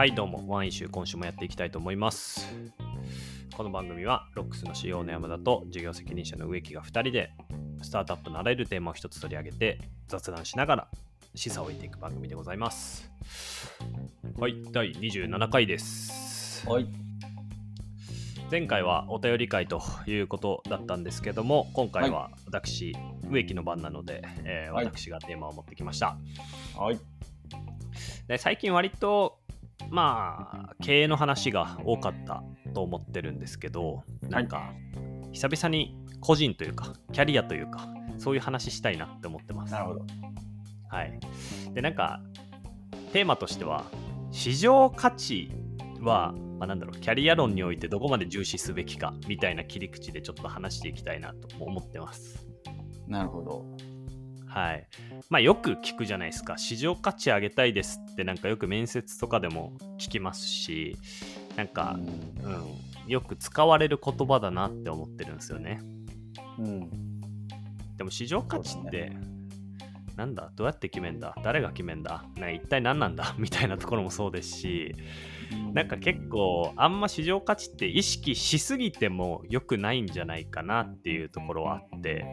はい、どうも、ワンイシュー今週もやっていきたいと思います。この番組は、ロックスの CEO の山田と事業責任者の植木が2人で、スタートアップのあらゆるテーマを一つ取り上げて、雑談しながら、示唆を置いていく番組でございます。はい、第27回です。はい。前回はお便り会ということだったんですけども、今回は私、植木の番なので、えーはい私がテーマを持ってきました。はい。で最近割とまあ経営の話が多かったと思ってるんですけどなんか久々に個人というかキャリアというかそういう話したいなって思ってます。なるほど。はい、でなんかテーマとしては市場価値は、まあ、なんだろうキャリア論においてどこまで重視すべきかみたいな切り口でちょっと話していきたいなと思ってます。なるほど。はい。まあよく聞くじゃないですか。市場価値上げたいですってなんかよく面接とかでも聞きますし、なんか、うん、よく使われる言葉だなって思ってるんですよね。うん。でも市場価値って、そうだなんだ？どうやって決めんだ？誰が決めんだ？な一体何なんだ？みたいなところもそうですし、なんか結構あんま市場価値って意識しすぎても良くないんじゃないかなっていうところはあって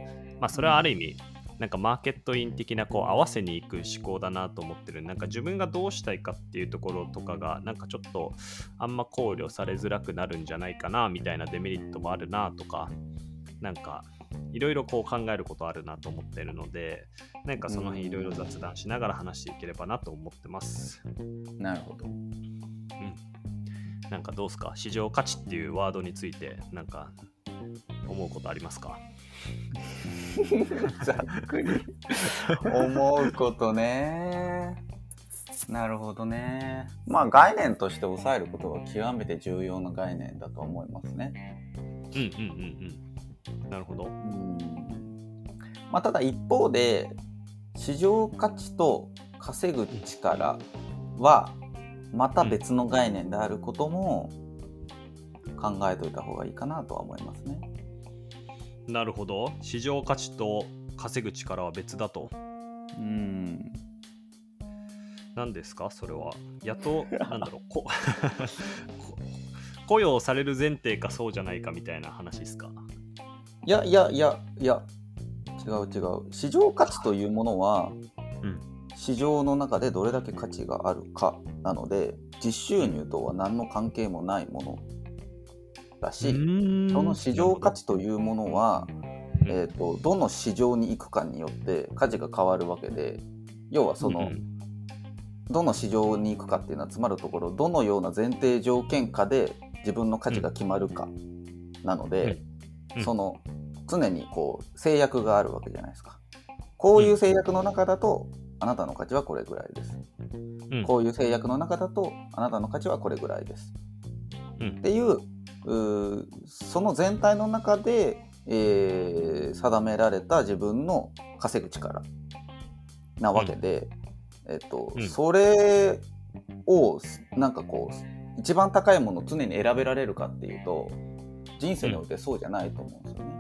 まあそれはある意味なんかマーケットイン的なこう合わせに行く思考だなと思ってるなんか自分がどうしたいかっていうところとかがなんかちょっとあんま考慮されづらくなるんじゃないかなみたいなデメリットもあるなとかなんかいろいろこう考えることあるなと思ってるのでなんかその辺いろいろ雑談しながら話していければなと思ってます。なるほど。なんかどうすか？市場価値っていうワードについてなんか思うことありますか？ざっくり。思うことね。なるほどね。まあ概念として抑えることが極めて重要な概念だと思いますね。うんうんうんうんなるほどうん。まあただ一方で市場価値と稼ぐ力はまた別の概念であることも考えといた方がいいかなとは思いますね。なるほど。市場価値と稼ぐ力は別だと。うん。何ですか？それは。雇 なんだろう。こ こ雇用される前提かそうじゃないかみたいな話ですか？いやいやいやいや。違う違う。市場価値というものは、うん。市場の中でどれだけ価値があるかなので実収入とは何の関係もないものだし、その市場価値というものは、うんえー、とどの市場に行くかによって価値が変わるわけで要はその、うんどの市場に行くかっていうのはつまるところどのような前提条件下で自分の価値が決まるかなので、うん。その常にこう制約があるわけじゃないですか。こういう制約の中だとあなたの価値はこれぐらいです。うん。こういう制約の中だとあなたの価値はこれぐらいです。うん。っていうその全体の中で、えー定められた自分の稼ぐ力なわけで、えっとうんそれをなんかこう一番高いものを常に選べられるかっていうと人生においてそうじゃないと思うんですよね。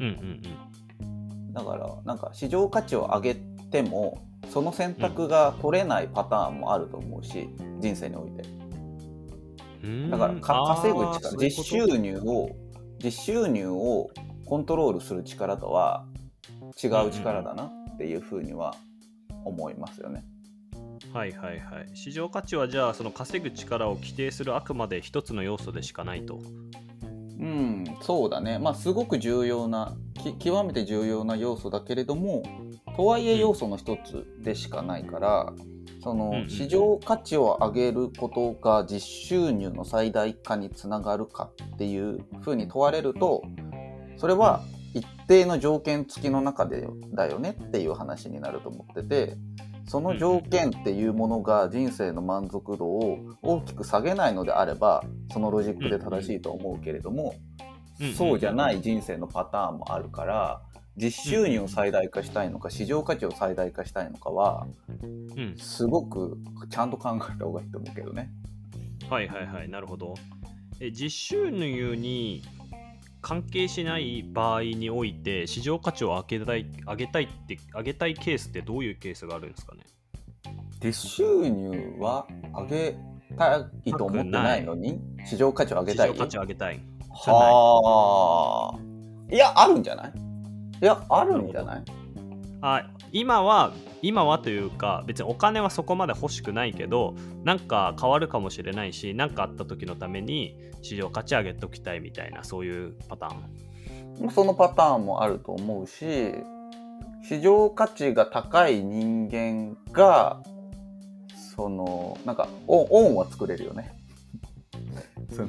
うんうんだからなんか市場価値を上げてもその選択が取れないパターンもあると思うし人生において。うん。だからか稼ぐ力実収入を実収入をコントロールする力とは違う力だなっていうふうには思いますよね。はいはいはい。市場価値はじゃあその稼ぐ力を規定するあくまで一つの要素でしかないと。うん、そうだね。まあすごく重要なき極めて重要な要素だけれどもとはいえ要素の一つでしかないから、そうんうんの市場価値を上げることが実収入の最大化につながるかっていうふうに問われるとそれは一定の条件付きの中でだよねっていう話になると思っててその条件っていうものが人生の満足度を大きく下げないのであればそのロジックで正しいと思うけれどもそうじゃない人生のパターンもあるから実収入を最大化したいのか市場価値を最大化したいのかはうん。すごくちゃんと考えた方がいいと思うけどね。はいはいはいなるほど。え実収入に関係しない場合において市場価値を上げたい上げたいって上げたいケースってどういうケースがあるんですかね？実収入は上げたいと思ってないのに市場価値を上げたい？市場価値を上げたい。はあ。いやあるんじゃない？いやあるんじゃない？あ今は今はというか別にお金はそこまで欲しくないけどなんか変わるかもしれないし何かあった時のために市場価値上げときたいみたいなそういうパターン。そのパターンもあると思うし市場価値が高い人間がそのなんかオンオンは作れるよね。その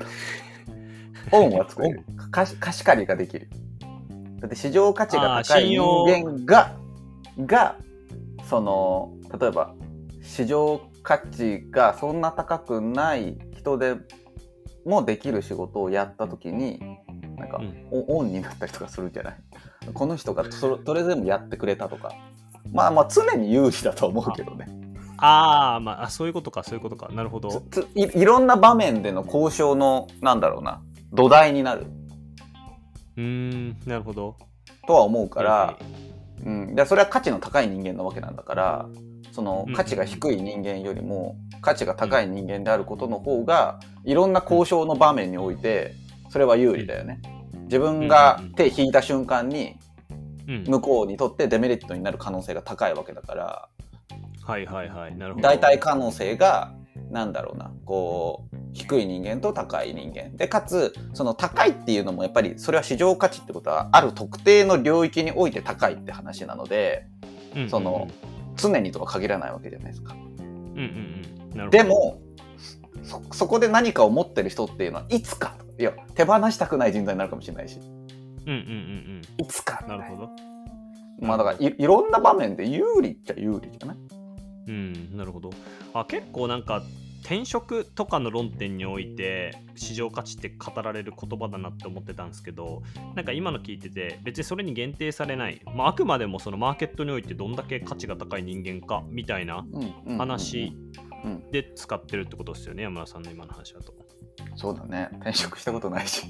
オンは作れる。貸し借りができるだって市場価値が高い人間ががその例えば市場価値がそんな高くない人でもできる仕事をやった時になんか、うん。オンになったりとかするんじゃない？この人がそそれでもやってくれたとか。まあまあ常に有利だと思うけどね。あー、まああそういうことかそういうことか。なるほど。いいろんな場面での交渉のなんだろうな土台になるうーん。なるほど。とは思うから、はいうん、でそれは価値の高い人間なわけなんだからそのうん。価値が低い人間よりも価値が高い人間であることの方がいろんな交渉の場面においてそれは有利だよね。自分が手引いた瞬間にうん。向こうにとってデメリットになる可能性が高いわけだからはいはいはい。なるほど。大体可能性がなんだろうな。こう低い人間と高い人間。でかつその高いっていうのもやっぱりそれは市場価値ってことはある特定の領域において高いって話なのでうん。うんうん。その常にとは限らないわけじゃないですか。うんうんでもそそこで何かを持ってる人っていうのはいつかいや手放したくない人材になるかもしれないし。うんうんうんいつかうんなるほど。まあだからいいろんな場面で有利っちゃ有利じゃない？うんなるほど。あ結構なんか転職とかの論点において市場価値って語られる言葉だなって思ってたんですけどなんか今の聞いてて別にそれに限定されない、まあ、あくまでもそのマーケットにおいてどんだけ価値が高い人間かみたいな話うん。で使ってるってことですよね山田さんの今の話だと。そうだね。転職したことないし。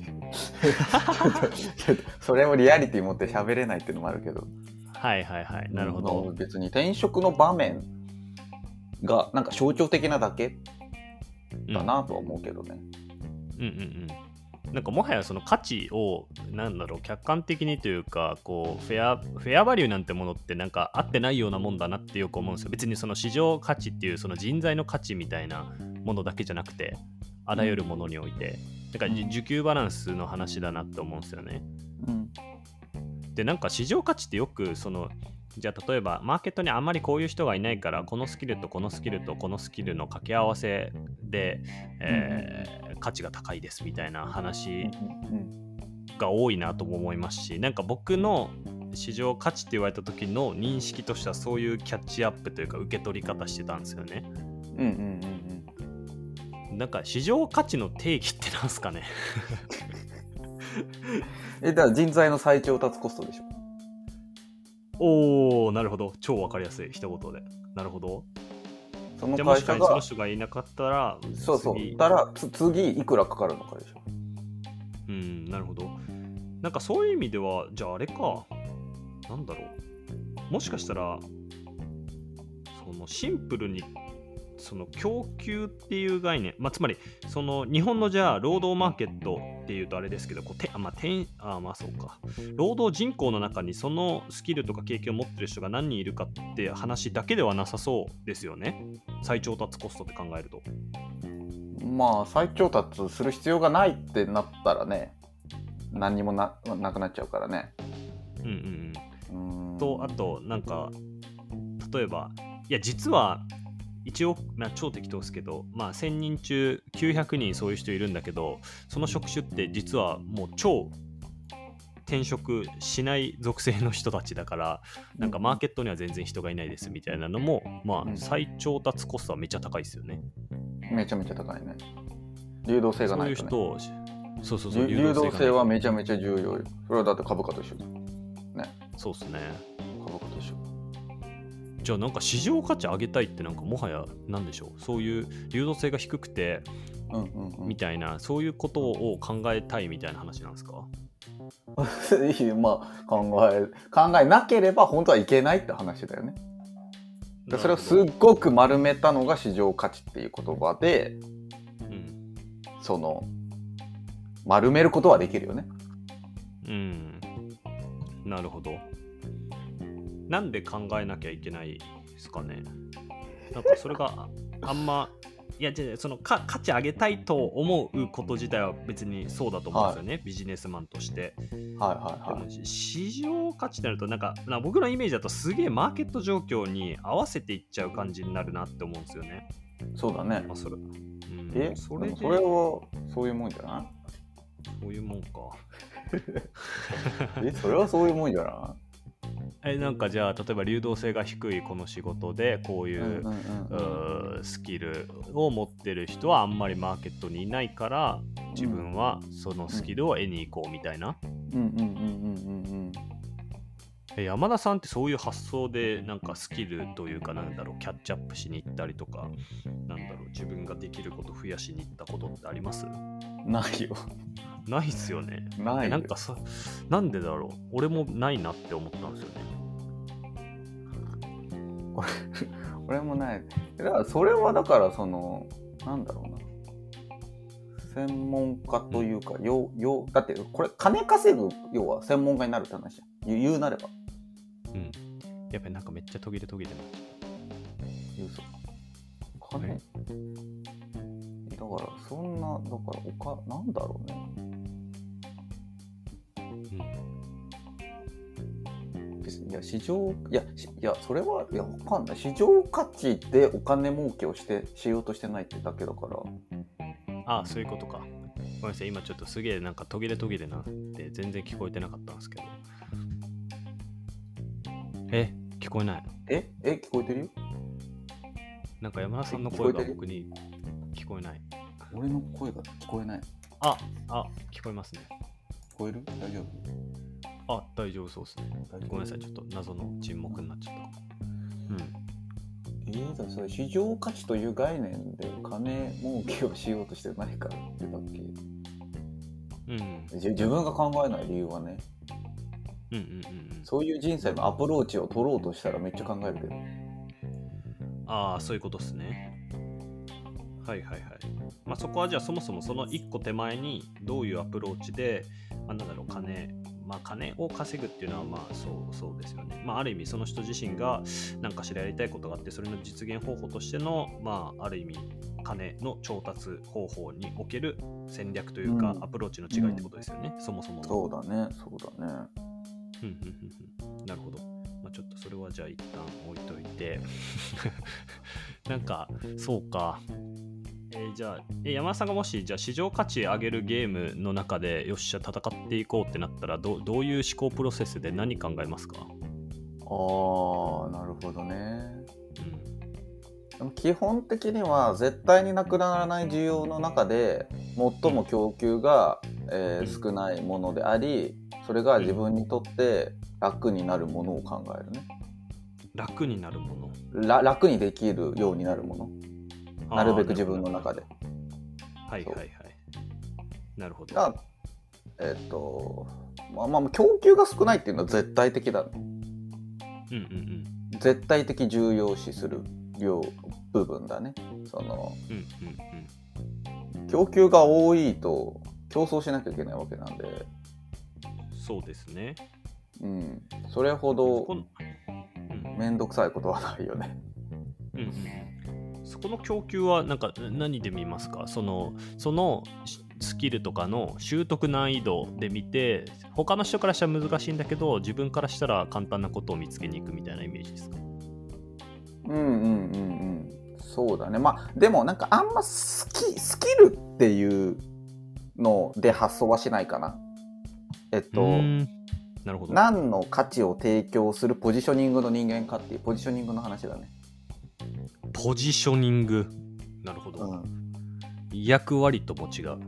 それもリアリティ持って喋れないっていうのもあるけど。はいはいはいなるほど。うん別に転職の場面がなんか象徴的なだけうんだなとは思うけどね、うんうんうん。なんかもはやその価値をなんだろう客観的にというかこうフェアフェアバリューなんてものってなんか合ってないようなもんだなってよく思うんですよ。別にその市場価値っていうその人材の価値みたいなものだけじゃなくてあらゆるものにおいて。だから需給バランスの話だなって思うんですよね。うん。でなんか市場価値ってよくそのじゃあ例えばマーケットにあんまりこういう人がいないからこのスキルとこのスキルとこのスキルの掛け合わせで、えー価値が高いですみたいな話うんが多いなとも思いますしなんか僕の市場価値って言われた時の認識としてはそういうキャッチアップというか受け取り方してたんですよね。うんうんうんうん。なんか市場価値の定義ってなんすかね。えだから人材の再調達コストでしょおーなるほど。超わかりやすい。一言で。なるほど。その会社がその人がいなかったらそうそう。次。たらつ次いくらかかるのかでしょ。うん、なるほど。なんかそういう意味では、じゃああれか、なんだろう。もしかしたら、そのシンプルに、その供給っていう概念、まあ、つまり、その日本のじゃあ、労働マーケットっていうとあれですけど、こうてあまあ、てんあまあそうか、労働人口の中にそのスキルとか経験を持ってる人が何人いるかって話だけではなさそうですよね。再調達コストって考えると。まあ再調達する必要がないってなったらね何にもななくなっちゃうからねうんうんうんとあとなんか例えばいや実は一応、まあ、超適当ですけど、まあ、1000人中900人そういう人いるんだけどその職種って実はもう超転職しない属性の人たちだからなんかマーケットには全然人がいないですみたいなのも、まうん。あ、再調達コストはめっちゃ高いですよね。めちゃめちゃ高いね。流動性がそうないいうと、ね、人をそうそうそう流流動性はめちゃめちゃ重要よ。それはだって株価と一緒。そうですね。株価と一緒じゃあなんか市場価値上げたいってなんかもはや何でしょう？そういう流動性が低くてうんうんうんみたいな、そういうことを考えたいみたいな話なんですか？まあ考え考えなければ本当はいけないって話だよねでそれをすっごく丸めたのが市場価値っていう言葉でその丸めることはできるよね。うん。なるほど。なんで考えなきゃいけないですかね。なんかそれがあ あんま、いや、じゃそのか価値上げたいと思うこと自体は別にそうだと思うんですよね、ビジネスマンとして。はいはいでもはい。市場価値になるとなんか、僕のイメージだとすげえマーケット状況に合わせていっちゃう感じになるなって思うんですよね。そうだねま。あ、それうん、えそれでそれはそういうもんじゃない？そういうもんか。えそれはそういうもんじゃなえなんかじゃあ例えば流動性が低いこの仕事でこういいう、うんうんうん。スキルを持ってる人はあんまりマーケットにいないから自分はそのスキルを得に行こうみたいな、うんうんうんうんうん。え山田さんってそういう発想でなんかスキルというかなんだろうキャッチアップしに行ったりとかなんだろう自分ができること増やしに行ったことってあります？うん。ないよ。ないっすよねないなんかさなんでだろう？俺もないなって思ったんですよね 俺もない。だからそれはだからその、なんだろうな。専門家というか、よよだってこれ金稼ぐ要は専門家になるって話じゃん言うなれば。うん。やっぱりなんかめっちゃ途切れ途切れな言うそう金、はい。だからそんなだからおかなんだろうね。別にいや市場いやしいやそれはいやわかんない。市場価値でお金儲けをしてしようとしてないってだけだから。ああ、そういうことか。ごめんなさい、今ちょっとすげえなんか途切れ途切れなって全然聞こえてなかったんですけど。え、聞こえない。ええ聞こえてるよ？なんか山田さんの声が僕に聞こえない。俺の声が聞こえないあ、あ、聞こえますね。聞こえる？大丈夫？あ、大丈夫そうですね。大丈夫？ごめんなさい、ちょっと謎の沈黙になっちゃった。うん。えー、だそれ市場価値という概念で金儲けをしようとしてないからってだっけ？うん。じ自分が考えない理由はねうんうんうんうん。そういう人生のアプローチを取ろうとしたらめっちゃ考えるけどああ、そういうことですね。はいはいはい。まあそこはじゃあそもそもその一個手前にどういうアプローチで、まあ、なんだろう、金、まあ金を稼ぐっていうのはまあそうそうですよね。まあある意味その人自身が何かしらやりたいことがあって、それの実現方法としての、まあある意味金の調達方法における戦略というか、うんアプローチの違いってことですよね、そもそもの。そうだねそうだねうんうんうんうんなるほど。まあ、ちょっとそれはじゃあ一旦置いといて。なんか、そうか。えーじゃあ、え山田さんがもし、じゃあ市場価値上げるゲームの中で、よっしゃ、戦っていこうってなったら、どどういう思考プロセスで何考えますか、ああなるほどねうん、基本的には絶対になくならない需要の中で最も供給が、えーうん少ないものでありそれが自分にとって楽になるものを考えるね楽になるもの。ら楽にできるようになるものなるべく自分ので。中ではいはいはい。なるほど。がえっ、とまあまあ供給が少ないっていうのは絶対的だねうんうん絶対的重要視する量部分だねそのうん。うんうんうん。供給が多いと競争しなきゃいけないわけなんでそうですね。うん、それほそど面倒くさいことはないよね。うんうん、そこの供給はなんか何で見ますか？そのそのしスキルとかの習得難易度で見て他の人からしたら難しいんだけど自分からしたら簡単なことを見つけに行くみたいなイメージですか？うんうんうんうん。そうだね。まあでもなんかあんまスキスキルっていうので発想はしないかな。えっと、なるほど。何の価値を提供するポジショニングの人間かっていうポジショニングの話だね。ポジショニング。なるほど、うん、役割とも違う。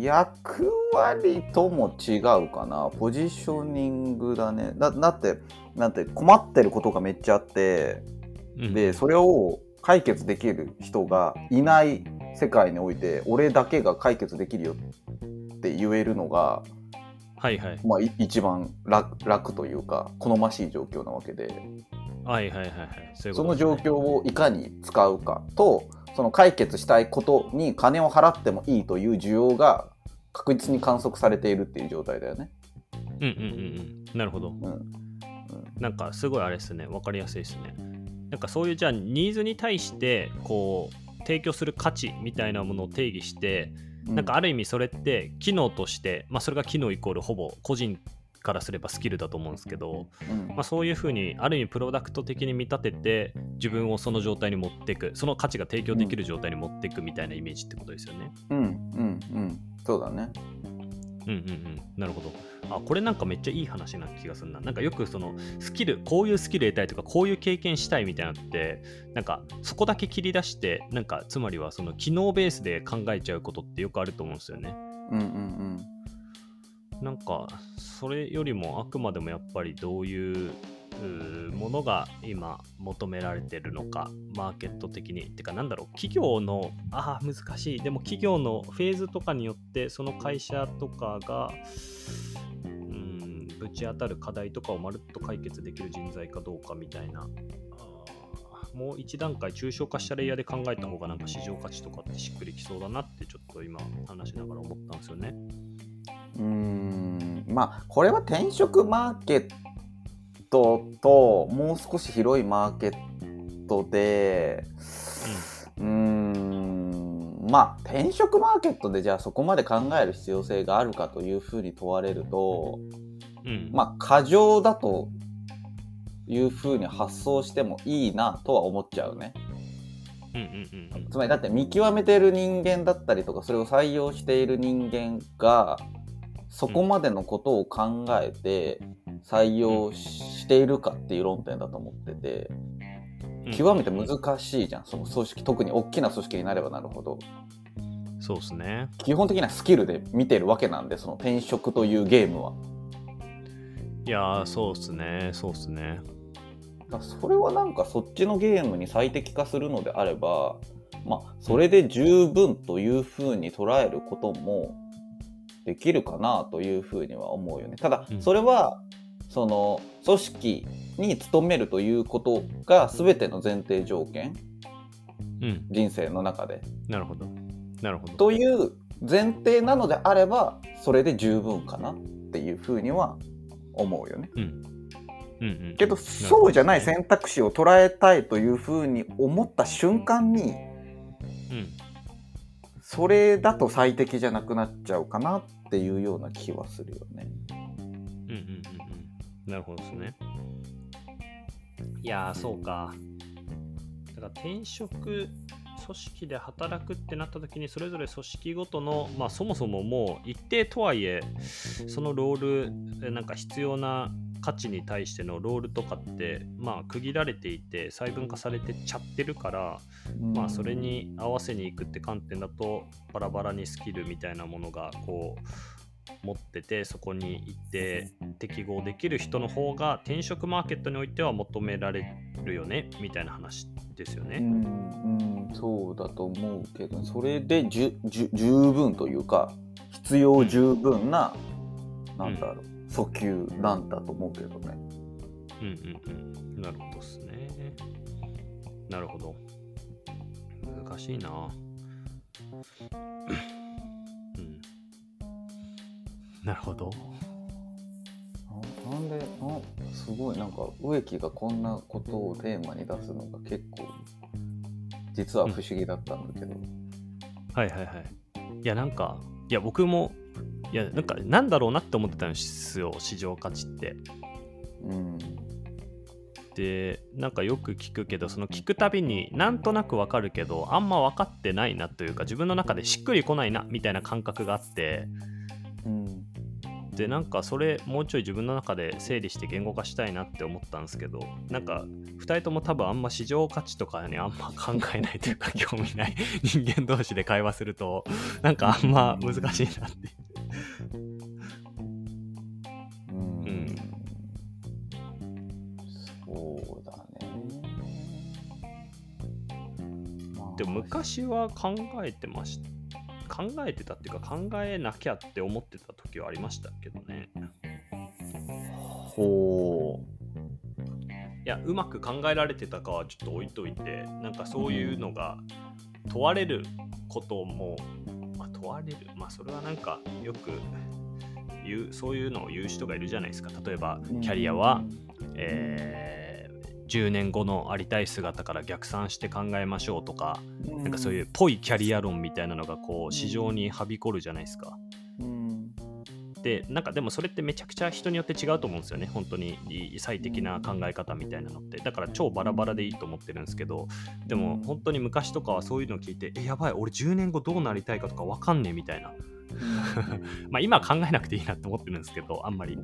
役割とも違うかな。ポジショニングだね。だだって、なんて困ってることがめっちゃあって、うん。でそれを解決できる人がいない世界において俺だけが解決できるよって言えるのが、はいはいまあ、い一番楽楽というか好ましい状況なわけではいはいはいはい。その状況をいかに使うかとその解決したいことに金を払ってもいいという需要が確実に観測されているっていう状態だよね。うんうんうんうん。なるほど。うんなんかすごいあれですね。わかりやすいですね。なんかそういうじゃあニーズに対してこう提供する価値みたいなものを定義して、なんかある意味それって機能として、まあそれが機能イコールほぼ個人からすればスキルだと思うんですけど、うんまあ、そういうふうにある意味プロダクト的に見立てて自分をその状態に持っていくその価値が提供できる状態に持っていくみたいなイメージってことですよね。うんうんうんそうだね。うんうんうんなるほど。あこれなんかめっちゃいい話な気がするな。なんかよくそのスキルこういうスキル得たいとかこういう経験したいみたいなのってなんかそこだけ切り出してなんかつまりはその機能ベースで考えちゃうことってよくあると思うんですよね。うんうんなんかそれよりもあくまでもやっぱりどういうものが今求められてるのかマーケット的にってかなんだろう企業のああ難しいでも企業のフェーズとかによってその会社とかがうんぶち当たる課題とかをまるっと解決できる人材かどうかみたいなもう一段階抽象化したレイヤーで考えた方がなんか市場価値とかってしっくりきそうだなってちょっと今話しながら思ったんですよね。うん。うーんまあこれは転職マーケットともう少し広いマーケットでうーんまあ転職マーケットでじゃあそこまで考える必要性があるかというふうに問われるとうんまあ過剰だというふうに発想してもいいなとは思っちゃうね。うんうんうんうんつまりだって見極めている人間だったりとかそれを採用している人間がそこまでのことを考えて採用しているかっていう論点だと思っててうん極めて難しいじゃんその組織特に大きな組織になればなるほどそうですね。基本的にはスキルで見てるわけなんでその転職というゲームは。いやー、そうっすね、そうっすね。それはなんかそっちのゲームに最適化するのであればまあそれで十分というふうに捉えることもできるかなというふうには思うよね。ただうんそれはその組織に勤めるということが全ての前提条件うん、人生の中で。なるほど。なるほど。という前提なのであればそれで十分かなっていうふうには思うよね。うん。うんうん。けどそうじゃない選択肢を捉えたいというふうに思った瞬間にうん。それだと最適じゃなくなっちゃうかなっていうような気はするよね。うんうんうんうん。なるほどですね。いやー、そうか。だから転職、組織で働くってなった時に、それぞれ組織ごとの、まあそもそももう一定とはいえ、そのロール、えなんか必要な価値に対してのロールとかって、まあ区切られていて、細分化されてちゃってるから、まあそれに合わせにいくって観点だとバラバラにスキルみたいなものがこう持っててそこに行って適合できる人の方が転職マーケットにおいては求められるよねみたいな話ですよね。うん、うん、そうだと思うけどそれでじゅじゅ十分というか必要十分な、なんだろう訴求なんだと思うけどね。うんうんうん。なるほどっすね。なるほど。難しいな。うん。なるほど。ななんでなすごいなんか植木がこんなことをテーマに出すのが結構実は不思議だったんだけど。はいはいはい。いや、なんか、いや、僕も、いや、なんか、なんだろうなって思ってたんですよ、市場価値って。うんで、なんかよく聞くけど、その聞くたびになんとなくわかるけど、あんま分かってないなというか、自分の中でしっくりこないなみたいな感覚があって、うんで、なんかそれもうちょい自分の中で整理して言語化したいなって思ったんですけど、なんか2人とも多分あんま市場価値とかにあんま考えないというか、興味ない 人間同士で会話すると、なんかあんま難しいなって。うんうんそうだね。まあでも昔は考えてました。考えてたっていうか考えなきゃって思ってた時はありましたけどね。ほいやうまく考えられてたかはちょっと置いといてなんかそういうのが問われることも、まあ、問われる。まあそれはなんかよく言うそういうのを言う人がいるじゃないですか。例えばキャリアは、えー10年後のありたい姿から逆算して考えましょうとか、なんかそういうぽいキャリア論みたいなのがこう市場にはびこるじゃないですか。うん。でなんかでもそれってめちゃくちゃ人によって違うと思うんですよね。本当に最適な考え方みたいなのって。だから超バラバラでいいと思ってるんですけどでも本当に昔とかはそういうのを聞いてえやばい俺10年後どうなりたいかとか分かんねえみたいな。まあ今は考えなくていいなって思ってるんですけどあんまり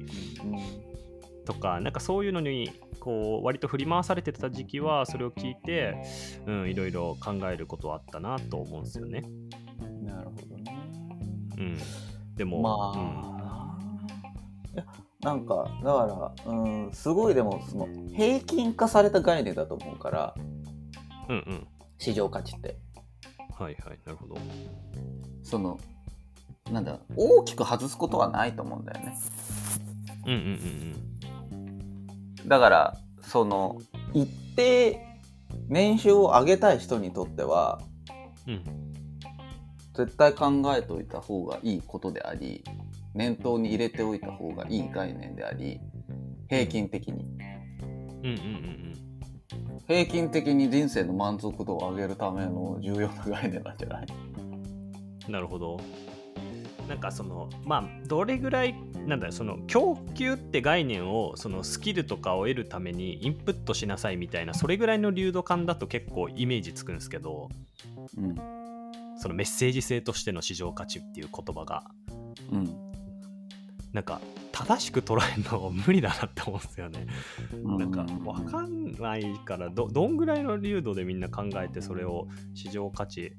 とかなんかそういうのにこう割と振り回されてた時期はそれを聞いて、うん、いろいろ考えることはあったなと思うんですよね。なるほどね。うん、でも、まあ、いやなんかだから、うん、すごいでもその平均化された概念だと思うからうん、うんうん市場価値ってはいはいなるほど。そのなんだ大きく外すことはないと思うんだよね。うんうんうんだからその一定年収を上げたい人にとってはうん。うん絶対考えておいた方がいいことであり念頭に入れておいた方がいい概念であり平均的に。うんうんうん平均的に人生の満足度を上げるための重要な概念なんじゃない？うんなるほど。なんかそのまあどれぐらいなんだその供給って概念をそのスキルとかを得るためにインプットしなさいみたいなそれぐらいの流度感だと結構イメージつくんですけどうんそのメッセージ性としての市場価値っていう言葉がうんなんか正しく捉えるの無理だなって思うんですよね。うんなんか分かんないからどどんぐらいの流度でみんな考えてそれを市場価値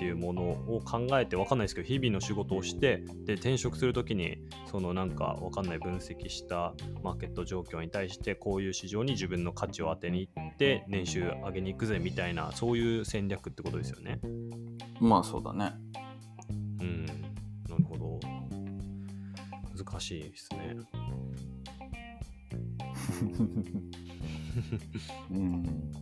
っていうものを考えて分かんないですけど日々の仕事をしてで転職するときにそのなんか分かんない分析したマーケット状況に対してこういう市場に自分の価値を当てに行って年収上げに行くぜみたいなそういう戦略ってことですよね。まあそうだねうんなるほど難しいですね。うん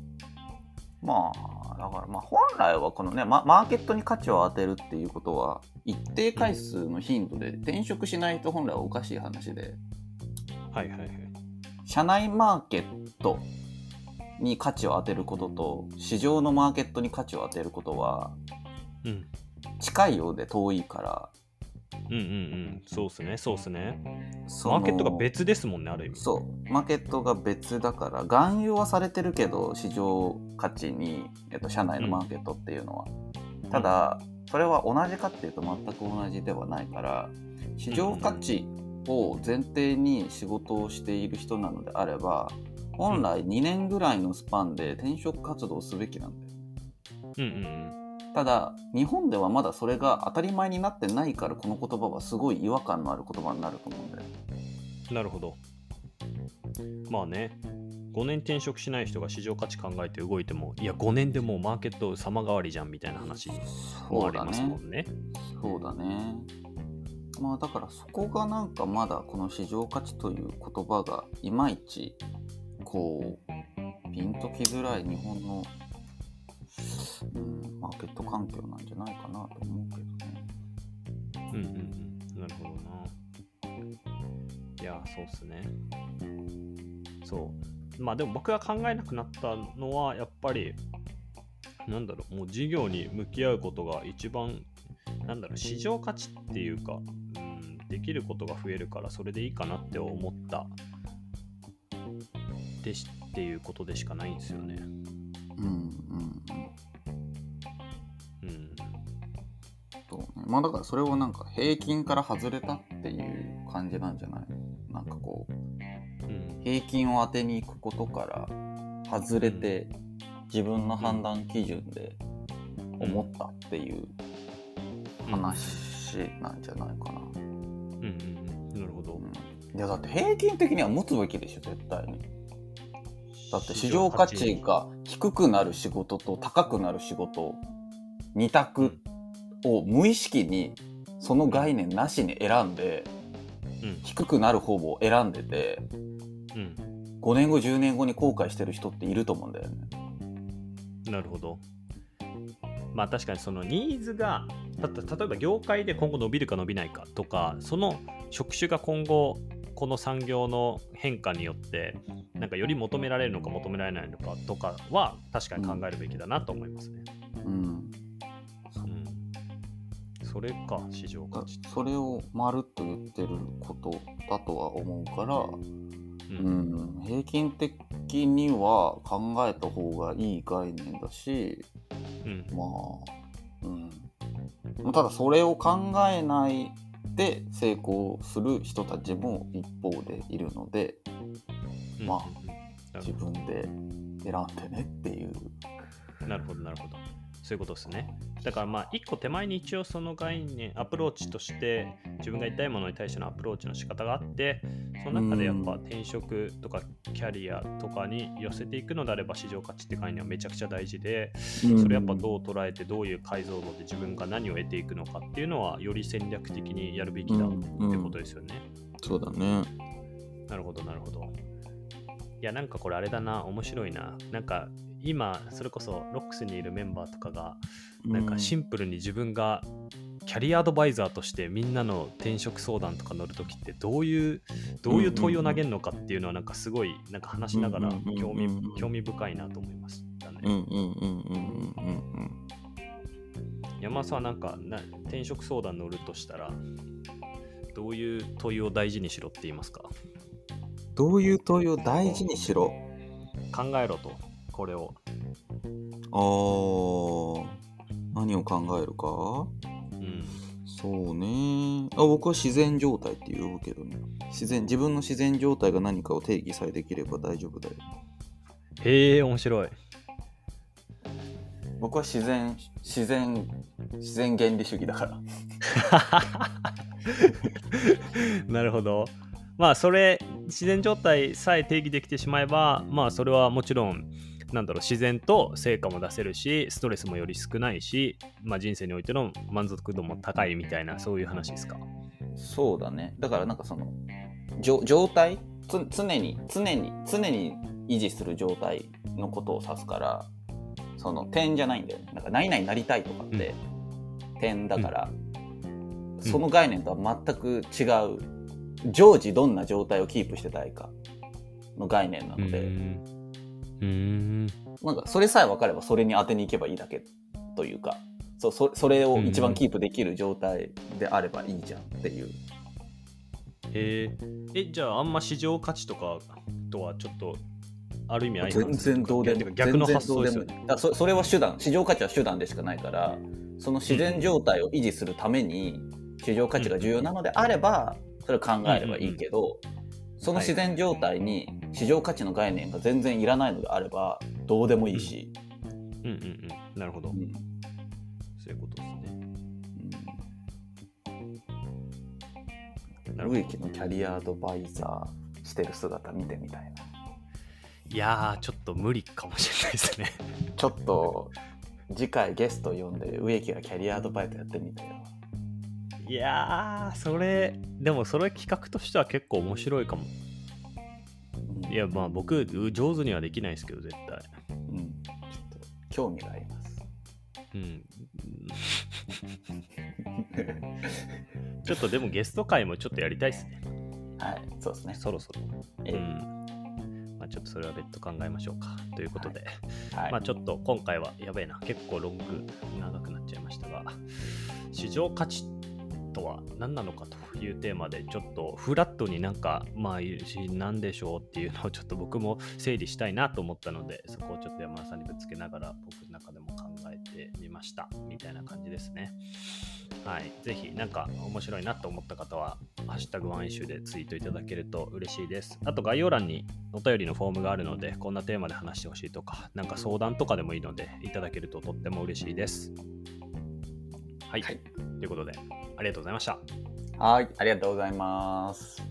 まあだからまあ本来はこのねママーケットに価値を当てるっていうことは一定回数の頻度で転職しないと本来はおかしい話ではいはいはい。社内マーケットに価値を当てることと市場のマーケットに価値を当てることはうん近いようで遠いからうんうんうん。そうっすね。そうっすね。マーケットが別ですもんねある意味。そう。マーケットが別だから。含有はされてるけど市場価値に、えっと、社内のマーケットっていうのは、ただそれは同じかっていうと全く同じではないから市場価値を前提に仕事をしている人なのであれば本来2年ぐらいのスパンで転職活動をすべきなんだよ。うんうんただ日本ではまだそれが当たり前になってないからこの言葉はすごい違和感のある言葉になると思うんだようん。なるほど。まあね、5年転職しない人が市場価値考えて動いても、いや、5年でもうマーケット様変わりじゃんみたいな話に思われますもんね。そうだね。まあだからそこがなんかまだこの市場価値という言葉がいまいちこうピンときづらい日本の、うん、マーケット環境なんじゃないかなと思うけどね。うんうんうん。なるほどな。いや、そうっすね。そう。まあでも僕が考えなくなったのは、やっぱり、なんだろう、もう事業に向き合うことが一番、なんだろう、市場価値っていうか、うん、できることが増えるから、それでいいかなって思った。でしっていうことでしかないんですよね。うんうんうん。うん。まあだからそれをなんか平均から外れたっていう感じなんじゃない？なんかこううん。平均を当てに行くことから外れて自分の判断基準で思ったっていう話なんじゃないかな。うんうんうん。なるほど。うんいやだって平均的には持つべきでしょ絶対に。だって市場価値が低くなる仕事と高くなる仕事二択を無意識にその概念なしに選んでうん低くなる方を選んでてうん5年後10年後に後悔してる人っていると思うんだよね。なるほど。まあ確かにそのニーズが、た例えば業界で今後伸びるか伸びないかとか、その職種が今後、この産業の変化によって、なんかより求められるのか求められないのかとかは、確かに考えるべきだなと思いますね。うん。うん。それか、市場価値。それをまるっと言ってることだとは思うから、う。うんん、平均的には考えた方がいい概念だし、うん。まあ、うん。ただそれを考えないで成功する人たちも一方でいるので、まああ自分で選んでねっていう。なるほど、なるほど。そういうことですね。だからまあ、一個手前に一応その概念、アプローチとして、自分が言いたいものに対してのアプローチの仕方があって、その中でやっぱ転職とかキャリアとかに寄せていくのであれば、市場価値って概念はめちゃくちゃ大事で、それやっぱどう捉えて、どういう解像度で自分が何を得ていくのかっていうのは、より戦略的にやるべきだってことですよね。そうだね。なるほど、なるほど。いや、なんかこれあれだな、面白いな。なんか今、それこそロックスにいるメンバーとかが、なんかシンプルに自分がキャリアアドバイザーとしてみんなの転職相談とか乗るときってどういうどういう問いを投げるのかっていうのはなんかすごいなんか話しながら興味興味深いなと思いましたね。山田さんはなんかな転職相談乗るとしたらどういう問いを大事にしろって言いますか？どういう問いを大事にしろ？考えろとこれを。あー。何を考えるか？うん。そうね。あ僕は自然状態って言うけどね。自然自分の自然状態が何かを定義さえできれば大丈夫だよ。へえ面白い。僕は自然自然自然原理主義だから。なるほど。まあそれ自然状態さえ定義できてしまえばまあそれはもちろんなんだろう自然と成果も出せるしストレスもより少ないし、まあ、人生においての満足度も高いみたいなそういう話ですか？そうだね。だからなんかその状態？つ常に常に常に維持する状態のことを指すからその点じゃないんだよね。なんか何々になりたいとかって、点だから、その概念とは全く違う。常時どんな状態をキープしてたいかの概念なので、うーん。なんかそれさえ分かればそれに当てに行けばいいだけというかそうそそれを一番キープできる状態であればいいじゃんっていう。へー。えじゃああんま市場価値とかとはちょっとある意味相全然どうでも逆逆の発想ですよね。だそそれは手段。市場価値は手段でしかないからその自然状態を維持するために市場価値が重要なのであればそれを考えればいいけどその自然状態に市場価値の概念が全然いらないのであればどうでもいいし、うんうんうんなるほど、うんそういうことですね。なうん、るほど植木のキャリアアドバイザーしてる姿見てみたいな。いやーちょっと無理かもしれないですね。ちょっと次回ゲスト呼んで植木がキャリアアドバイザーやってみたよ。いやーそれでもそれ企画としては結構面白いかも。うんいやまあ僕上手にはできないですけど絶対。うん、ちょっと興味があります。うん。ちょっとでもゲスト会もちょっとやりたいですね。はい、そうですね。そろそろ。ええうん。まあちょっとそれは別途考えましょうか。ということで、はい、まあちょっと今回はやべえな、結構ロング長くなっちゃいましたが、市場価値とは何なのかというテーマで、ちょっとフラットになんか、まあ、何でしょうっていうのをちょっと僕も整理したいなと思ったので、そこをちょっと山田さんにぶつけながら僕の中でも考えてみましたみたいな感じですね。はい。ぜひ、なんか面白いなと思った方は、ハッシュタグワンイシューでツイートいただけると嬉しいです。あと、概要欄にお便りのフォームがあるので、こんなテーマで話してほしいとか、なんか相談とかでもいいので、いただけるととっても嬉しいです。はい。はいということで、ありがとうございました。はい、ありがとうございます。